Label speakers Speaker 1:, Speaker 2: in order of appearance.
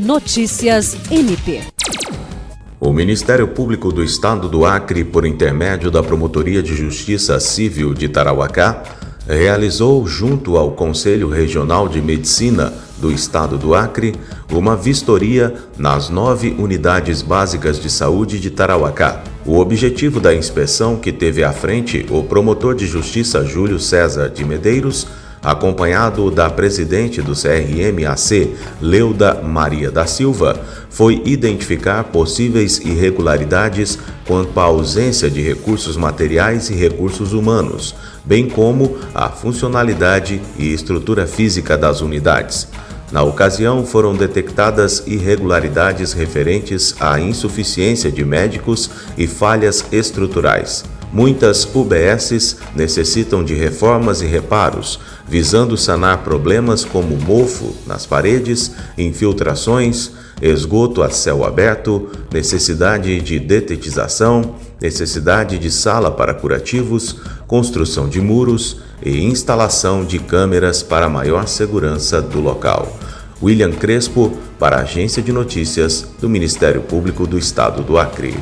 Speaker 1: Notícias MP.
Speaker 2: O Ministério Público do Estado do Acre, por intermédio da Promotoria de Justiça Civil de Tarauacá, realizou, junto ao Conselho Regional de Medicina do Estado do Acre, uma vistoria nas nove unidades básicas de saúde de Tarauacá. O objetivo da inspeção, que teve à frente o promotor de justiça Júlio César de Medeiros, acompanhado da presidente do CRM-AC, Leuda Maria da Silva, foi identificar possíveis irregularidades quanto à ausência de recursos materiais e recursos humanos, bem como a funcionalidade e estrutura física das unidades. Na ocasião, foram detectadas irregularidades referentes à insuficiência de médicos e falhas estruturais. Muitas UBSs necessitam de reformas e reparos, visando sanar problemas como mofo nas paredes, infiltrações, esgoto a céu aberto, necessidade de detetização, necessidade de sala para curativos, construção de muros e instalação de câmeras para maior segurança do local. William Crespo, para a Agência de Notícias do Ministério Público do Estado do Acre.